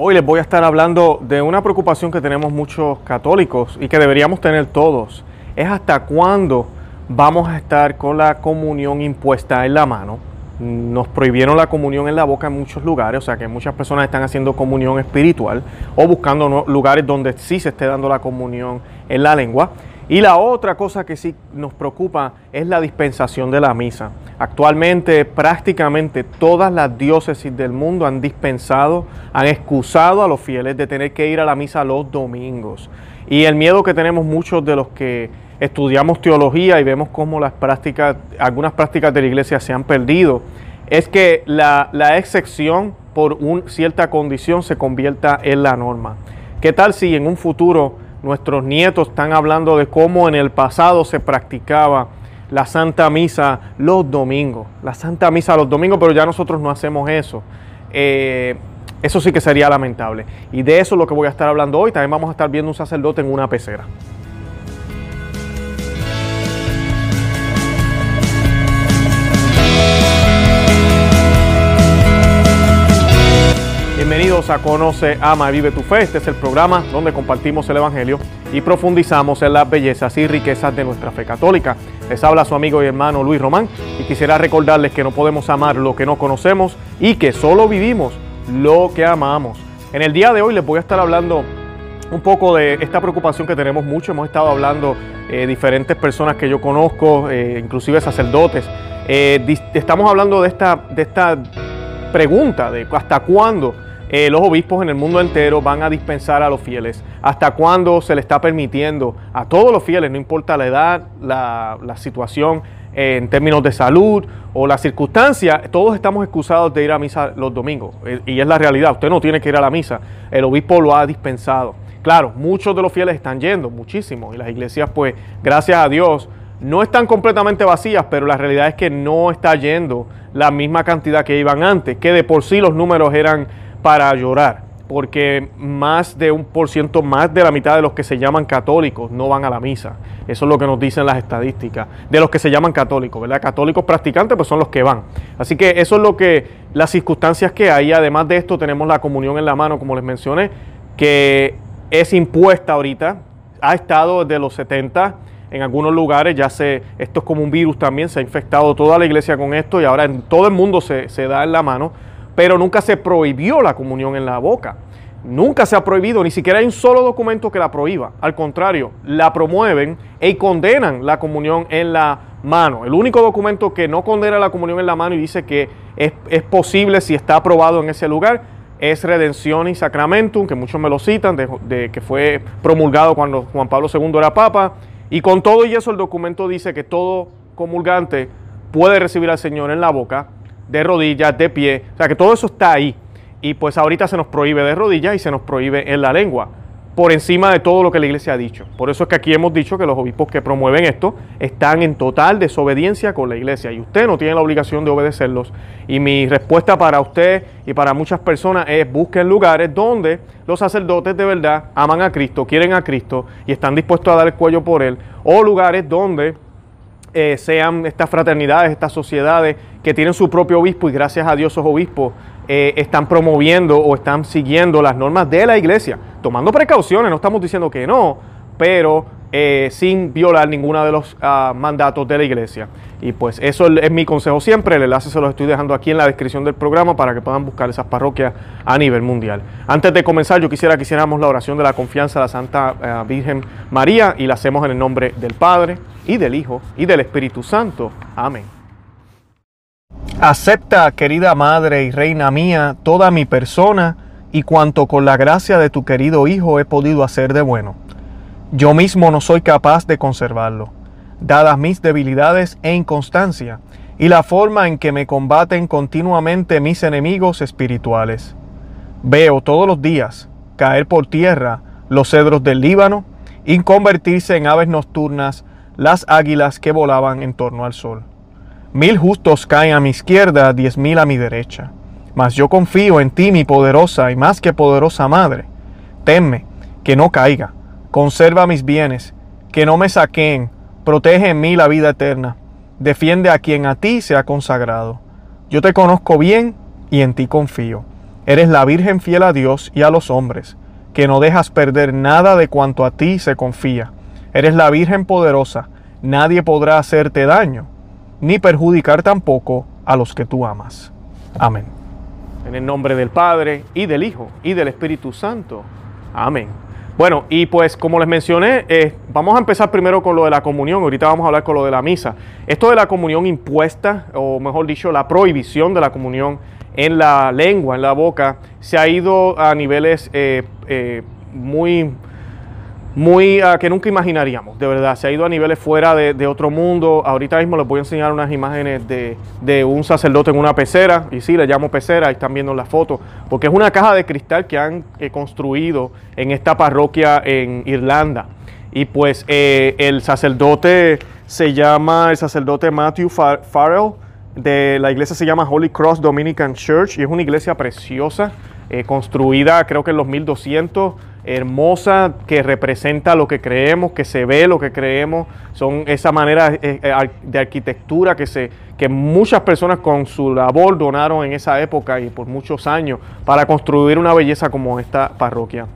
Hoy les voy a estar hablando de una preocupación que tenemos muchos católicos y que deberíamos tener todos. Es hasta cuándo vamos a estar con la comunión impuesta en la mano. Nos prohibieron la comunión en la boca en muchos lugares, o sea que muchas personas están haciendo comunión espiritual o buscando lugares donde sí se esté dando la comunión en la lengua. Y la otra cosa que sí nos preocupa es la dispensación de la misa. Actualmente prácticamente todas las diócesis del mundo han dispensado, han excusado a los fieles de tener que ir a la misa los domingos. Y el miedo que tenemos muchos de los que estudiamos teología y vemos cómo las prácticas, algunas prácticas de la iglesia se han perdido, es que la, la excepción por una cierta condición se convierta en la norma. ¿Qué tal si en un futuro Nuestros nietos están hablando de cómo en el pasado se practicaba la Santa Misa los domingos. La Santa Misa los domingos, pero ya nosotros no hacemos eso. Eh, eso sí que sería lamentable. Y de eso es lo que voy a estar hablando hoy. También vamos a estar viendo un sacerdote en una pecera. Bienvenidos a Conoce, Ama y Vive tu Fe. Este es el programa donde compartimos el Evangelio y profundizamos en las bellezas y riquezas de nuestra fe católica. Les habla su amigo y hermano Luis Román y quisiera recordarles que no podemos amar lo que no conocemos y que solo vivimos lo que amamos. En el día de hoy les voy a estar hablando un poco de esta preocupación que tenemos mucho. Hemos estado hablando eh, diferentes personas que yo conozco, eh, inclusive sacerdotes. Eh, estamos hablando de esta, de esta pregunta de hasta cuándo eh, los obispos en el mundo entero van a dispensar a los fieles. ¿Hasta cuándo se le está permitiendo a todos los fieles, no importa la edad, la, situación eh, en términos de salud o la circunstancia, todos estamos excusados de ir a misa los domingos. Eh, y es la realidad, usted no tiene que ir a la misa, el obispo lo ha dispensado. Claro, muchos de los fieles están yendo, muchísimos, y las iglesias pues, gracias a Dios, no están completamente vacías, pero la realidad es que no está yendo la misma cantidad que iban antes, que de por sí los números eran para llorar, porque más de un por ciento, más de la mitad de los que se llaman católicos no van a la misa. Eso es lo que nos dicen las estadísticas de los que se llaman católicos, ¿verdad? Católicos practicantes pues son los que van. Así que eso es lo que las circunstancias que hay. Además de esto tenemos la comunión en la mano, como les mencioné, que es impuesta ahorita, ha estado desde los 70 en algunos lugares ya se, esto es como un virus también, se ha infectado toda la iglesia con esto y ahora en todo el mundo se, se da en la mano pero nunca se prohibió la comunión en la boca. Nunca se ha prohibido, ni siquiera hay un solo documento que la prohíba. Al contrario, la promueven y condenan la comunión en la mano. El único documento que no condena la comunión en la mano y dice que es, posible si está aprobado en ese lugar es Redención y Sacramentum, que muchos me lo citan, de, que fue promulgado cuando Juan Pablo II era papa. Y con todo y eso el documento dice que todo comulgante puede recibir al Señor en la boca de rodillas, de pie, o sea que todo eso está ahí. Y pues ahorita se nos prohíbe de rodillas y se nos prohíbe en la lengua, por encima de todo lo que la iglesia ha dicho. Por eso es que aquí hemos dicho que los obispos que promueven esto están en total desobediencia con la iglesia y usted no tiene la obligación de obedecerlos. Y mi respuesta para usted y para muchas personas es busquen lugares donde los sacerdotes de verdad aman a Cristo, quieren a Cristo y están dispuestos a dar el cuello por él, o lugares donde eh, sean estas fraternidades, estas sociedades que tienen su propio obispo y gracias a Dios esos obispos eh, están promoviendo o están siguiendo las normas de la iglesia, tomando precauciones, no estamos diciendo que no, pero eh, sin violar ninguno de los ah, mandatos de la iglesia. Y pues eso es mi consejo siempre, el enlace se los estoy dejando aquí en la descripción del programa para que puedan buscar esas parroquias a nivel mundial. Antes de comenzar, yo quisiera que hiciéramos la oración de la confianza a la Santa eh, Virgen María y la hacemos en el nombre del Padre y del Hijo y del Espíritu Santo. Amén. Acepta, querida Madre y Reina mía, toda mi persona y cuanto con la gracia de tu querido Hijo he podido hacer de bueno yo mismo no soy capaz de conservarlo, dadas mis debilidades e inconstancia, y la forma en que me combaten continuamente mis enemigos espirituales. Veo todos los días caer por tierra los cedros del Líbano y convertirse en aves nocturnas las águilas que volaban en torno al sol. Mil justos caen a mi izquierda, diez mil a mi derecha. Mas yo confío en ti, mi poderosa y más que poderosa madre. Temme que no caiga Conserva mis bienes, que no me saquen, protege en mí la vida eterna, defiende a quien a ti se ha consagrado. Yo te conozco bien y en ti confío. Eres la Virgen fiel a Dios y a los hombres, que no dejas perder nada de cuanto a ti se confía. Eres la Virgen poderosa, nadie podrá hacerte daño, ni perjudicar tampoco a los que tú amas. Amén. En el nombre del Padre, y del Hijo, y del Espíritu Santo. Amén. Bueno, y pues como les mencioné, eh, vamos a empezar primero con lo de la comunión, ahorita vamos a hablar con lo de la misa. Esto de la comunión impuesta, o mejor dicho, la prohibición de la comunión en la lengua, en la boca, se ha ido a niveles eh, eh, muy muy ah, que nunca imaginaríamos, de verdad. Se ha ido a niveles fuera de, otro mundo. Ahorita mismo les voy a enseñar unas imágenes de, un sacerdote en una pecera, y sí, le llamo pecera, ahí están viendo la foto, porque es una caja de cristal que han eh, construido en esta parroquia en Irlanda. Y pues eh, el sacerdote se llama el sacerdote Matthew Farrell, de la iglesia se llama Holy Cross Dominican Church, y es una iglesia preciosa, eh, construida creo que en los 1200 hermosa que representa lo que creemos, que se ve lo que creemos, son esa manera eh, eh, de arquitectura que, se, que muchas personas con su labor donaron en esa época y por muchos años para construir una belleza como esta parroquia.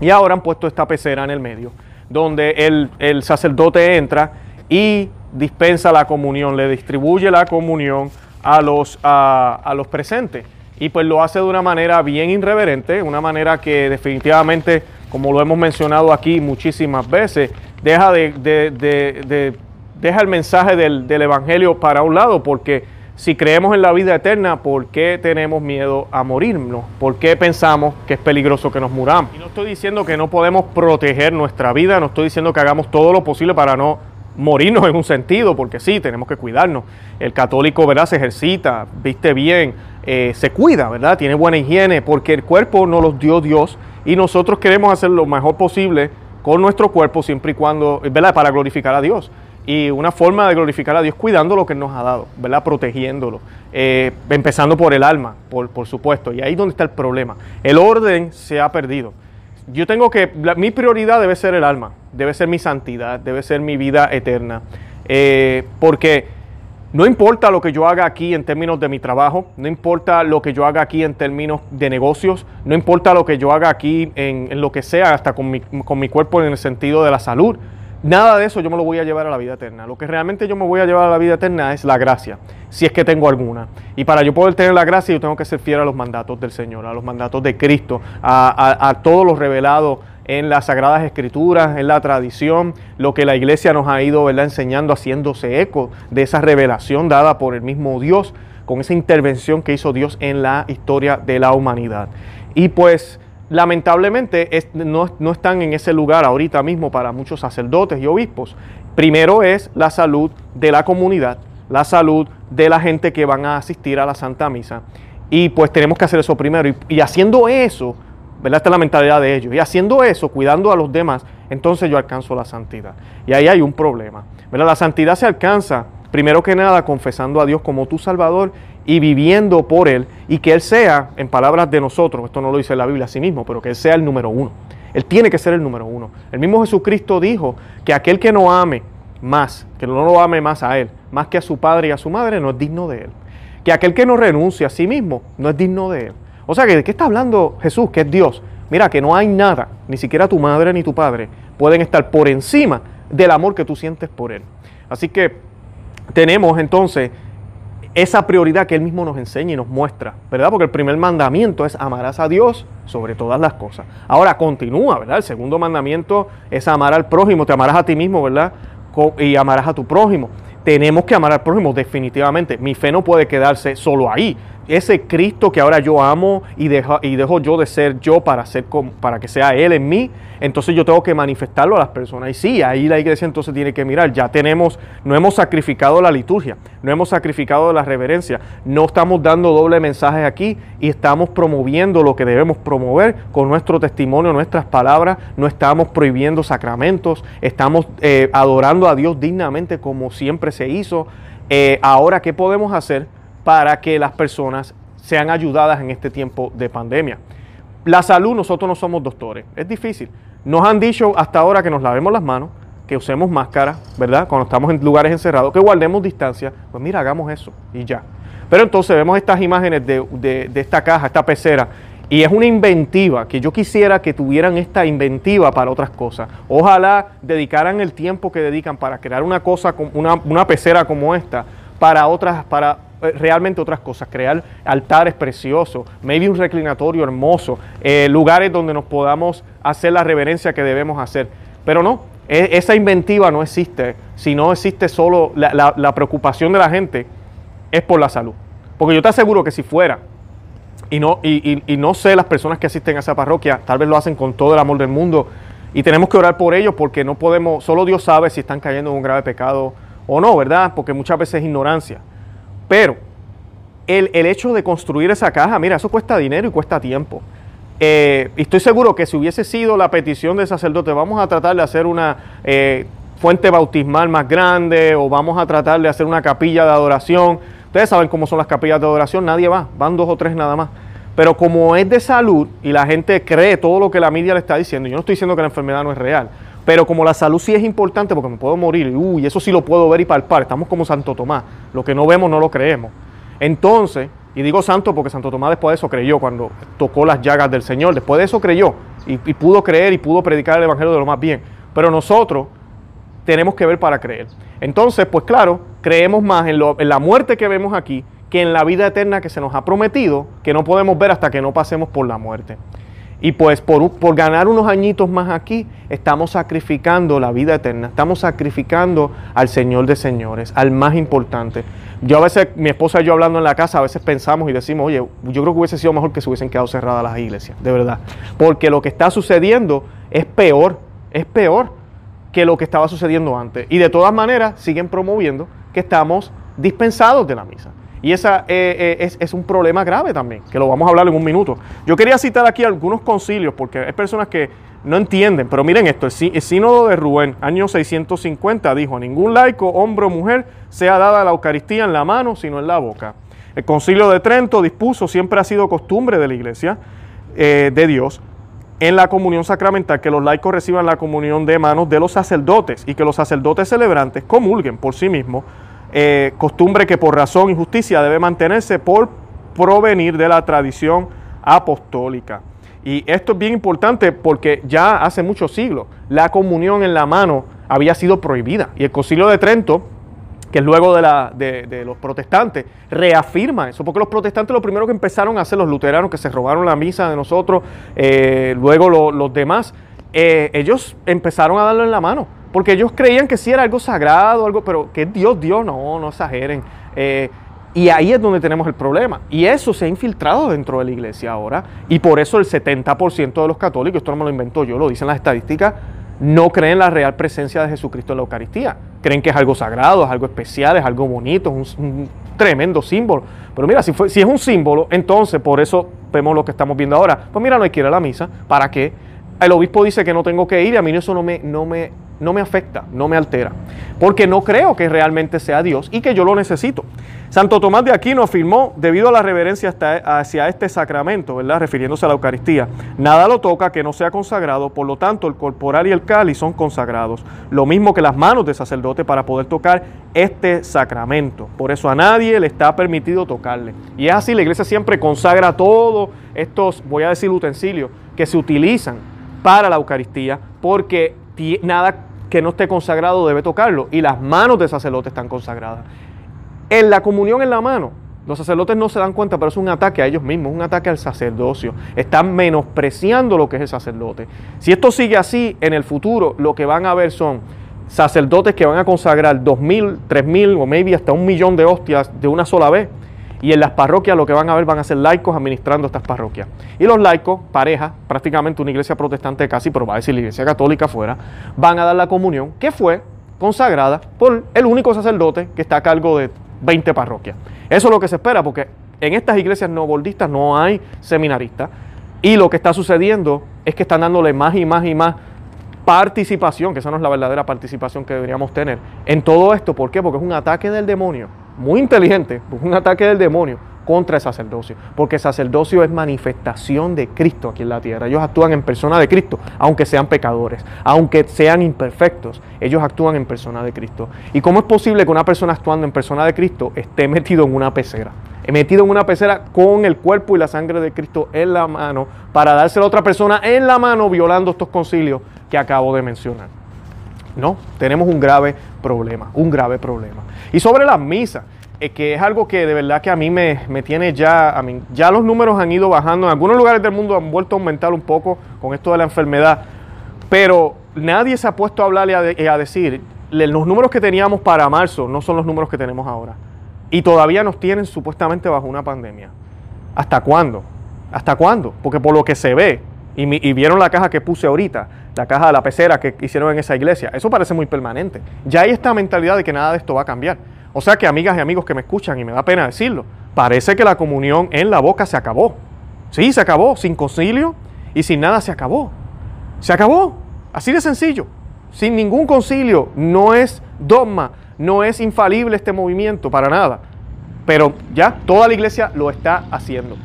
Y ahora han puesto esta pecera en el medio, donde el, sacerdote entra y dispensa la comunión, le distribuye la comunión a los, a los presentes y pues lo hace de una manera bien irreverente, una manera que definitivamente, como lo hemos mencionado aquí muchísimas veces, deja, de, deja el mensaje del, Evangelio para un lado, porque si creemos en la vida eterna, ¿por qué tenemos miedo a morirnos? ¿Por qué pensamos que es peligroso que nos muramos? Y no estoy diciendo que no podemos proteger nuestra vida, no estoy diciendo que hagamos todo lo posible para no morirnos en un sentido, porque sí, tenemos que cuidarnos. El católico, ¿verdad? Se ejercita, viste bien, eh, se cuida, ¿verdad? Tiene buena higiene, porque el cuerpo no los dio Dios y nosotros queremos hacer lo mejor posible con nuestro cuerpo siempre y cuando, ¿verdad? Para glorificar a Dios. Y una forma de glorificar a Dios cuidando lo que nos ha dado, ¿verdad? Protegiéndolo. Eh, empezando por el alma, por, por supuesto. Y ahí es donde está el problema. El orden se ha perdido. Yo tengo que, mi prioridad debe ser el alma, debe ser mi santidad, debe ser mi vida eterna. Eh, porque no importa lo que yo haga aquí en términos de mi trabajo, no importa lo que yo haga aquí en términos de negocios, no importa lo que yo haga aquí en, lo que sea, hasta con mi, con mi cuerpo en el sentido de la salud. Nada de eso yo me lo voy a llevar a la vida eterna. Lo que realmente yo me voy a llevar a la vida eterna es la gracia, si es que tengo alguna. Y para yo poder tener la gracia, yo tengo que ser fiel a los mandatos del Señor, a los mandatos de Cristo, a, a todos los revelados en las Sagradas Escrituras, en la tradición, lo que la iglesia nos ha ido enseñando, haciéndose eco de esa revelación dada por el mismo Dios, con esa intervención que hizo Dios en la historia de la humanidad. Y pues lamentablemente no, están en ese lugar ahorita mismo para muchos sacerdotes y obispos. Primero es la salud de la comunidad, la salud de la gente que van a asistir a la Santa Misa. Y pues tenemos que hacer eso primero. y haciendo eso, Esta es la mentalidad de ellos. Y haciendo eso, cuidando a los demás, entonces yo alcanzo la santidad. Y ahí hay un problema. ¿verdad? La santidad se alcanza, primero que nada, confesando a Dios como tu Salvador y viviendo por Él. Y que Él sea, en palabras de nosotros, esto no lo dice la Biblia a sí mismo, pero que Él sea el número uno. Él tiene que ser el número uno. El mismo Jesucristo dijo que aquel que no ame más, que no lo ame más a Él, más que a su padre y a su madre, no es digno de Él. Que aquel que no renuncie a sí mismo, no es digno de Él. O sea que, ¿de qué está hablando Jesús, que es Dios? Mira, que no hay nada, ni siquiera tu madre ni tu padre, pueden estar por encima del amor que tú sientes por Él. Así que tenemos entonces esa prioridad que Él mismo nos enseña y nos muestra, ¿verdad? Porque el primer mandamiento es amarás a Dios sobre todas las cosas. Ahora continúa, ¿verdad? El segundo mandamiento es amar al prójimo, te amarás a ti mismo, ¿verdad? Y amarás a tu prójimo. Tenemos que amar al prójimo definitivamente. Mi fe no puede quedarse solo ahí ese Cristo que ahora yo amo y dejo, y dejo yo de ser yo para, ser, para que sea Él en mí, entonces yo tengo que manifestarlo a las personas. Y sí, ahí la iglesia entonces tiene que mirar, ya tenemos, no hemos sacrificado la liturgia, no hemos sacrificado la reverencia, no estamos dando doble mensaje aquí y estamos promoviendo lo que debemos promover con nuestro testimonio, nuestras palabras, no estamos prohibiendo sacramentos, estamos eh, adorando a Dios dignamente como siempre se hizo. Eh, ahora, ¿qué podemos hacer? Para que las personas sean ayudadas en este tiempo de pandemia. La salud, nosotros no somos doctores, es difícil. Nos han dicho hasta ahora que nos lavemos las manos, que usemos máscara, ¿verdad? Cuando estamos en lugares encerrados, que guardemos distancia. Pues mira, hagamos eso y ya. Pero entonces vemos estas imágenes de, esta caja, esta pecera, y es una inventiva, que yo quisiera que tuvieran esta inventiva para otras cosas. Ojalá dedicaran el tiempo que dedican para crear una cosa, una, una pecera como esta, para otras, para realmente otras cosas, crear altares preciosos, maybe un reclinatorio hermoso, eh, lugares donde nos podamos hacer la reverencia que debemos hacer. Pero no, e, esa inventiva no existe, si no existe solo la, preocupación de la gente es por la salud. Porque yo te aseguro que si fuera, y no, y, y, no sé las personas que asisten a esa parroquia, tal vez lo hacen con todo el amor del mundo, y tenemos que orar por ellos porque no podemos, solo Dios sabe si están cayendo en un grave pecado o no, ¿verdad? Porque muchas veces es ignorancia. Pero el, hecho de construir esa caja, mira, eso cuesta dinero y cuesta tiempo. Eh, estoy seguro que si hubiese sido la petición del sacerdote, vamos a tratar de hacer una eh, fuente bautismal más grande o vamos a tratar de hacer una capilla de adoración. Ustedes saben cómo son las capillas de adoración, nadie va, van dos o tres nada más. Pero como es de salud y la gente cree todo lo que la media le está diciendo, yo no estoy diciendo que la enfermedad no es real, pero como la salud sí es importante porque me puedo morir, uy, eso sí lo puedo ver y palpar, estamos como Santo Tomás, lo que no vemos no lo creemos. Entonces, y digo santo porque Santo Tomás después de eso creyó cuando tocó las llagas del Señor, después de eso creyó y, pudo creer y pudo predicar el Evangelio de lo más bien. Pero nosotros tenemos que ver para creer. Entonces, pues claro, creemos más en, en la muerte que vemos aquí que en la vida eterna que se nos ha prometido, que no podemos ver hasta que no pasemos por la muerte. Y pues por, ganar unos añitos más aquí, estamos sacrificando la vida eterna, estamos sacrificando al Señor de señores, al más importante. Yo a veces, mi esposa y yo hablando en la casa, a veces pensamos y decimos, oye, yo creo que hubiese sido mejor que se hubiesen quedado cerradas las iglesias, de verdad. Porque lo que está sucediendo es peor, es peor que lo que estaba sucediendo antes. Y de todas maneras siguen promoviendo que estamos dispensados de la misa. Y esa eh, eh, es, un problema grave también, que lo vamos a hablar en un minuto. Yo quería citar aquí algunos concilios, porque hay personas que no entienden, pero miren esto, el, sínodo de Rubén, año 650, dijo, ningún laico, hombre o mujer, sea dada la Eucaristía en la mano, sino en la boca. El concilio de Trento dispuso, siempre ha sido costumbre de la iglesia eh, de Dios, en la comunión sacramental, que los laicos reciban la comunión de manos de los sacerdotes y que los sacerdotes celebrantes comulguen por sí mismos eh, costumbre que por razón y justicia debe mantenerse por provenir de la tradición apostólica. Y esto es bien importante porque ya hace muchos siglos la comunión en la mano había sido prohibida. Y el Concilio de Trento, que es luego de, la, de, los protestantes, reafirma eso, porque los protestantes lo primero que empezaron a hacer, los luteranos que se robaron la misa de nosotros, eh, luego los demás, eh, ellos empezaron a darlo en la mano porque ellos creían que sí era algo sagrado, algo, pero que Dios, Dios, no, no exageren. Eh, y ahí es donde tenemos el problema. Y eso se ha infiltrado dentro de la iglesia ahora. Y por eso el 70% de los católicos, esto no me lo invento yo, lo dicen las estadísticas, no creen la real presencia de Jesucristo en la Eucaristía. Creen que es algo sagrado, es algo especial, es algo bonito, es un, tremendo símbolo. Pero mira, si, fue, si es un símbolo, entonces por eso vemos lo que estamos viendo ahora. Pues mira, no hay que ir a la misa. ¿Para qué? El obispo dice que no tengo que ir y a mí eso no me, no me no me afecta, no me altera, porque no creo que realmente sea Dios y que yo lo necesito. Santo Tomás de Aquino afirmó, debido a la reverencia hacia este sacramento, ¿verdad? refiriéndose a la Eucaristía, nada lo toca que no sea consagrado, por lo tanto el corporal y el cáliz son consagrados, lo mismo que las manos de sacerdote para poder tocar este sacramento. Por eso a nadie le está permitido tocarle. Y es así, la iglesia siempre consagra todos estos, voy a decir, utensilios que se utilizan para la Eucaristía, porque nada que no esté consagrado debe tocarlo. Y las manos del sacerdote están consagradas. En la comunión en la mano, los sacerdotes no se dan cuenta, pero es un ataque a ellos mismos, un ataque al sacerdocio. Están menospreciando lo que es el sacerdote. Si esto sigue así, en el futuro lo que van a ver son sacerdotes que van a consagrar dos mil, tres mil o maybe hasta un millón de hostias de una sola vez y en las parroquias lo que van a ver van a ser laicos administrando estas parroquias. Y los laicos, pareja, prácticamente una iglesia protestante casi, pero va a decir la iglesia católica fuera, van a dar la comunión que fue consagrada por el único sacerdote que está a cargo de 20 parroquias. Eso es lo que se espera porque en estas iglesias no boldistas no hay seminaristas y lo que está sucediendo es que están dándole más y más y más participación, que esa no es la verdadera participación que deberíamos tener en todo esto. ¿Por qué? Porque es un ataque del demonio muy inteligente, un ataque del demonio contra el sacerdocio, porque el sacerdocio es manifestación de Cristo aquí en la tierra. Ellos actúan en persona de Cristo, aunque sean pecadores, aunque sean imperfectos, ellos actúan en persona de Cristo. ¿Y cómo es posible que una persona actuando en persona de Cristo esté metido en una pecera? metido en una pecera con el cuerpo y la sangre de Cristo en la mano para dársela a otra persona en la mano violando estos concilios que acabo de mencionar. No, tenemos un grave problema, un grave problema. Y sobre las misas, eh, que es algo que de verdad que a mí me, tiene ya, a mí, ya los números han ido bajando, en algunos lugares del mundo han vuelto a aumentar un poco con esto de la enfermedad, pero nadie se ha puesto a hablar y a decir, los números que teníamos para marzo no son los números que tenemos ahora. Y todavía nos tienen supuestamente bajo una pandemia. ¿Hasta cuándo? ¿Hasta cuándo? Porque por lo que se ve, y, vieron la caja que puse ahorita, la caja de la pecera que hicieron en esa iglesia, eso parece muy permanente. Ya hay esta mentalidad de que nada de esto va a cambiar. O sea que amigas y amigos que me escuchan, y me da pena decirlo, parece que la comunión en la boca se acabó. Sí, se acabó, sin concilio y sin nada se acabó. Se acabó, así de sencillo sin ningún concilio. No es dogma, no es infalible este movimiento para nada. Pero ya toda la iglesia lo está haciendo.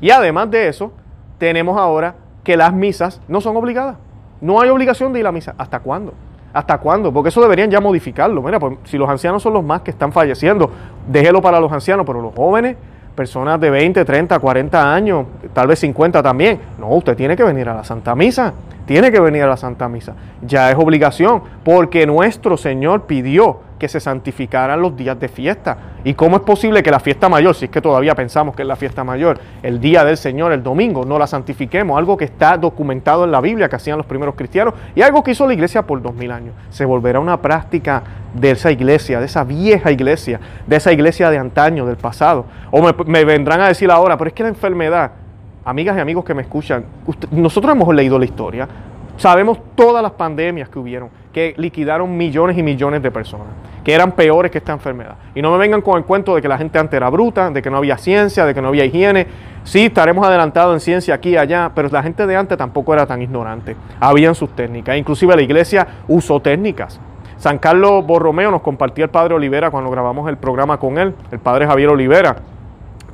Y además de eso, tenemos ahora que las misas no son obligadas. No hay obligación de ir a misa. ¿Hasta cuándo? ¿Hasta cuándo? Porque eso deberían ya modificarlo. Mira, pues si los ancianos son los más que están falleciendo, déjelo para los ancianos, pero los jóvenes, personas de 20, 30, 40 años, tal vez 50 también. No, usted tiene que venir a la Santa Misa tiene que venir a la Santa Misa. Ya es obligación, porque nuestro Señor pidió que se santificaran los días de fiesta. ¿Y cómo es posible que la fiesta mayor, si es que todavía pensamos que es la fiesta mayor, el día del Señor, el domingo, no la santifiquemos? Algo que está documentado en la Biblia que hacían los primeros cristianos y algo que hizo la iglesia por dos mil años. Se volverá una práctica de esa iglesia, de esa vieja iglesia, de esa iglesia de antaño, del pasado. O me, vendrán a decir ahora, pero es que la enfermedad amigas y amigos que me escuchan, nosotros hemos leído la historia, sabemos todas las pandemias que hubieron, que liquidaron millones y millones de personas, que eran peores que esta enfermedad. Y no me vengan con el cuento de que la gente antes era bruta, de que no había ciencia, de que no había higiene. Sí, estaremos adelantados en ciencia aquí y allá, pero la gente de antes tampoco era tan ignorante. Habían sus técnicas, inclusive la iglesia usó técnicas. San Carlos Borromeo nos compartía el padre Olivera cuando grabamos el programa con él, el padre Javier Olivera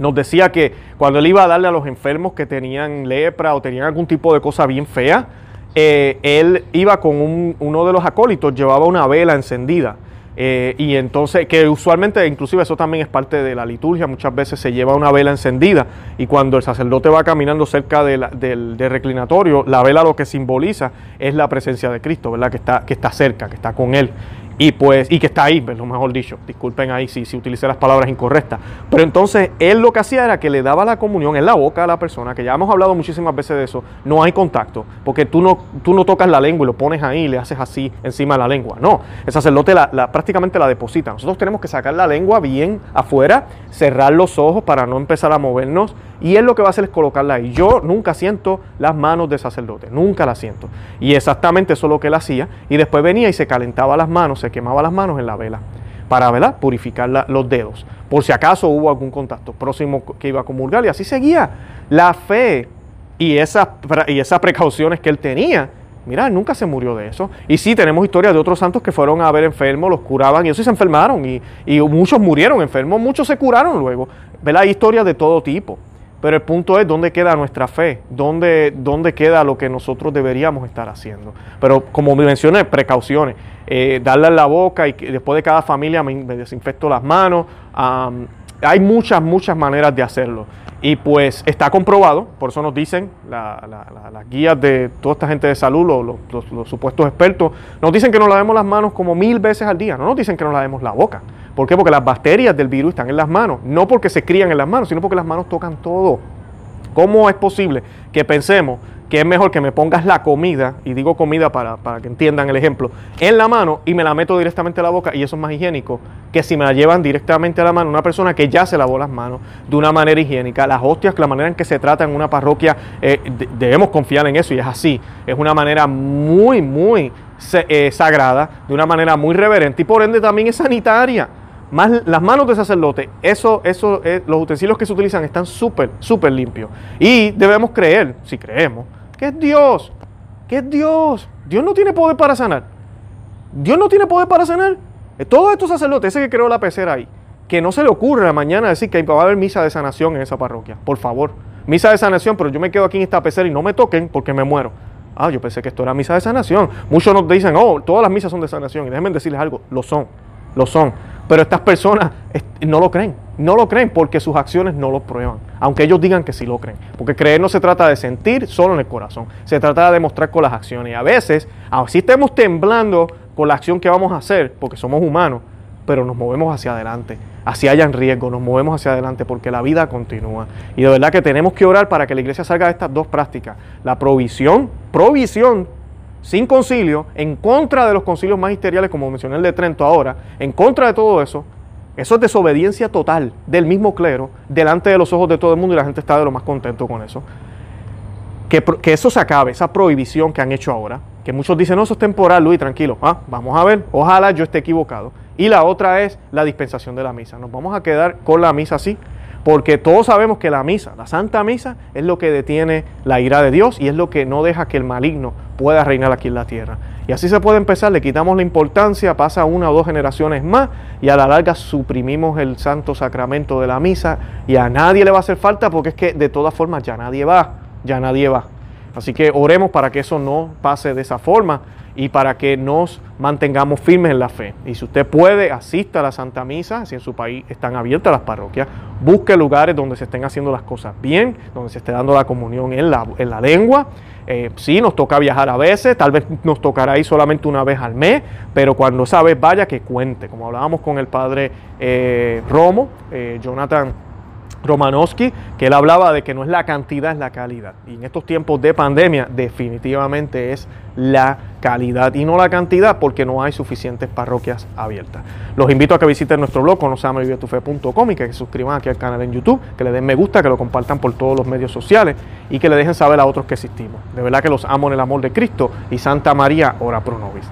nos decía que cuando él iba a darle a los enfermos que tenían lepra o tenían algún tipo de cosa bien fea, eh, él iba con uno de los acólitos, llevaba una vela encendida. Eh, y entonces, que usualmente, inclusive eso también es parte de la liturgia, muchas veces se lleva una vela encendida y cuando el sacerdote va caminando cerca del, del, reclinatorio, la vela lo que simboliza es la presencia de Cristo, ¿verdad? Que está, que está cerca, que está con él y pues y que está ahí, pues, lo mejor dicho. Disculpen ahí si, si utilicé las palabras incorrectas. Pero entonces él lo que hacía era que le daba la comunión en la boca a la persona, que ya hemos hablado muchísimas veces de eso. No hay contacto, porque tú no, tú no tocas la lengua y lo pones ahí y le haces así encima de la lengua. No, el sacerdote la, prácticamente la deposita. Nosotros tenemos que sacar la lengua bien afuera, cerrar los ojos para no empezar a movernos. Y él lo que va a hacer es colocarla ahí. Yo nunca siento las manos del sacerdote, nunca las siento. Y exactamente eso es lo que él hacía. Y después venía y se calentaba las manos, quemaba las manos en la vela para ¿verdad? purificar los dedos, por si acaso hubo algún contacto próximo que iba a comulgar y así seguía. La fe y esas, y esas precauciones que él tenía, mira, nunca se murió de eso. Y sí, tenemos historias de otros santos que fueron a ver enfermos, los curaban y eso se enfermaron y, y muchos murieron enfermos, muchos se curaron luego. ¿verdad? Hay historias de todo tipo. Pero el punto es dónde queda nuestra fe, dónde, dónde queda lo que nosotros deberíamos estar haciendo. Pero como mencioné, precauciones. Eh, darle en la boca y después de cada familia me, desinfecto las manos. hay muchas, muchas maneras de hacerlo. Y pues está comprobado, por eso nos dicen las guías de toda esta gente de salud, los, los, supuestos expertos, nos dicen que nos lavemos las manos como mil veces al día, no nos dicen que nos lavemos la boca. ¿Por qué? Porque las bacterias del virus están en las manos, no porque se crían en las manos, sino porque las manos tocan todo. ¿Cómo es posible que pensemos que es mejor que me pongas la comida, y digo comida para, que entiendan el ejemplo, en la mano y me la meto directamente a la boca y eso es más higiénico que si me la llevan directamente a la mano una persona que ya se lavó las manos de una manera higiénica. Las hostias, la manera en que se trata en una parroquia, eh, debemos confiar en eso y es así. Es una manera muy, muy eh, sagrada, de una manera muy reverente y por ende también es sanitaria. Las manos de sacerdote, eso, eso, eh, los utensilios que se utilizan están súper, súper limpios. Y debemos creer, si creemos, que es Dios, que es Dios. Dios no tiene poder para sanar. Dios no tiene poder para sanar. Eh, todos estos sacerdotes, ese que creó la pecera ahí, que no se le ocurra mañana decir que va a haber misa de sanación en esa parroquia. Por favor, misa de sanación, pero yo me quedo aquí en esta pecera y no me toquen porque me muero. Ah, yo pensé que esto era misa de sanación. Muchos nos dicen, oh, todas las misas son de sanación. Y déjenme decirles algo, lo son, lo son. Pero estas personas no lo creen, no lo creen porque sus acciones no lo prueban, aunque ellos digan que sí lo creen. Porque creer no se trata de sentir solo en el corazón, se trata de demostrar con las acciones. Y a veces, así estemos temblando con la acción que vamos a hacer, porque somos humanos, pero nos movemos hacia adelante, así en riesgo, nos movemos hacia adelante porque la vida continúa. Y de verdad que tenemos que orar para que la iglesia salga de estas dos prácticas. La provisión, provisión sin concilio, en contra de los concilios magisteriales, como mencioné el de Trento ahora, en contra de todo eso, eso es desobediencia total del mismo clero delante de los ojos de todo el mundo y la gente está de lo más contento con eso. Que, que eso se acabe, esa prohibición que han hecho ahora, que muchos dicen, no, eso es temporal, Luis, tranquilo, ah, vamos a ver, ojalá yo esté equivocado. Y la otra es la dispensación de la misa. Nos vamos a quedar con la misa así, porque todos sabemos que la misa, la Santa Misa, es lo que detiene la ira de Dios y es lo que no deja que el maligno pueda reinar aquí en la tierra. Y así se puede empezar, le quitamos la importancia, pasa una o dos generaciones más y a la larga suprimimos el santo sacramento de la misa y a nadie le va a hacer falta porque es que de todas formas ya nadie va, ya nadie va. Así que oremos para que eso no pase de esa forma y para que nos mantengamos firmes en la fe. Y si usted puede, asista a la Santa Misa, si en su país están abiertas las parroquias, busque lugares donde se estén haciendo las cosas bien, donde se esté dando la comunión en la, en la lengua. Eh, sí, nos toca viajar a veces, tal vez nos tocará ir solamente una vez al mes, pero cuando esa vaya, que cuente. Como hablábamos con el padre eh, Romo, eh, Jonathan Romanowski, que él hablaba de que no es la cantidad, es la calidad. Y en estos tiempos de pandemia definitivamente es la calidad y no la cantidad porque no hay suficientes parroquias abiertas. Los invito a que visiten nuestro blog conoceamevivetufe.com y que se suscriban aquí al canal en YouTube, que le den me gusta, que lo compartan por todos los medios sociales y que le dejen saber a otros que existimos. De verdad que los amo en el amor de Cristo y Santa María, ora pro nobis.